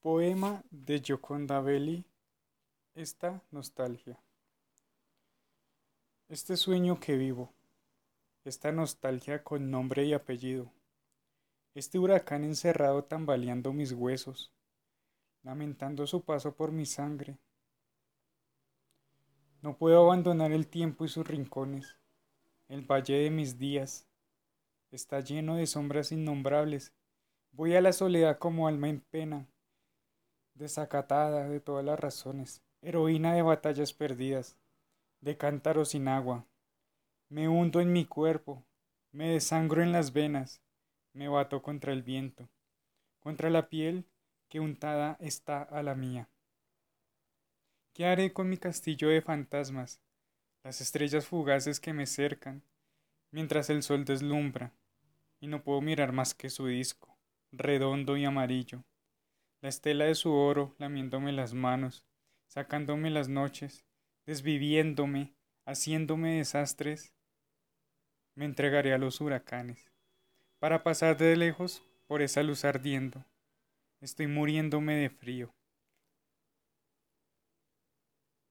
Poema de Gioconda Belli. Esta nostalgia. Este sueño que vivo, esta nostalgia con nombre y apellido, este huracán encerrado tambaleando mis huesos, lamentando su paso por mi sangre. No puedo abandonar el tiempo y sus rincones, el valle de mis días, está lleno de sombras innombrables. Voy a la soledad como alma en pena desacatada de todas las razones, heroína de batallas perdidas, de cántaros sin agua. Me hundo en mi cuerpo, me desangro en las venas, me bato contra el viento, contra la piel que untada está a la mía. ¿Qué haré con mi castillo de fantasmas, las estrellas fugaces que me cercan, mientras el sol deslumbra, y no puedo mirar más que su disco, redondo y amarillo? La estela de su oro lamiéndome las manos, sacándome las noches, desviviéndome, haciéndome desastres, me entregaré a los huracanes, para pasar de lejos por esa luz ardiendo. Estoy muriéndome de frío.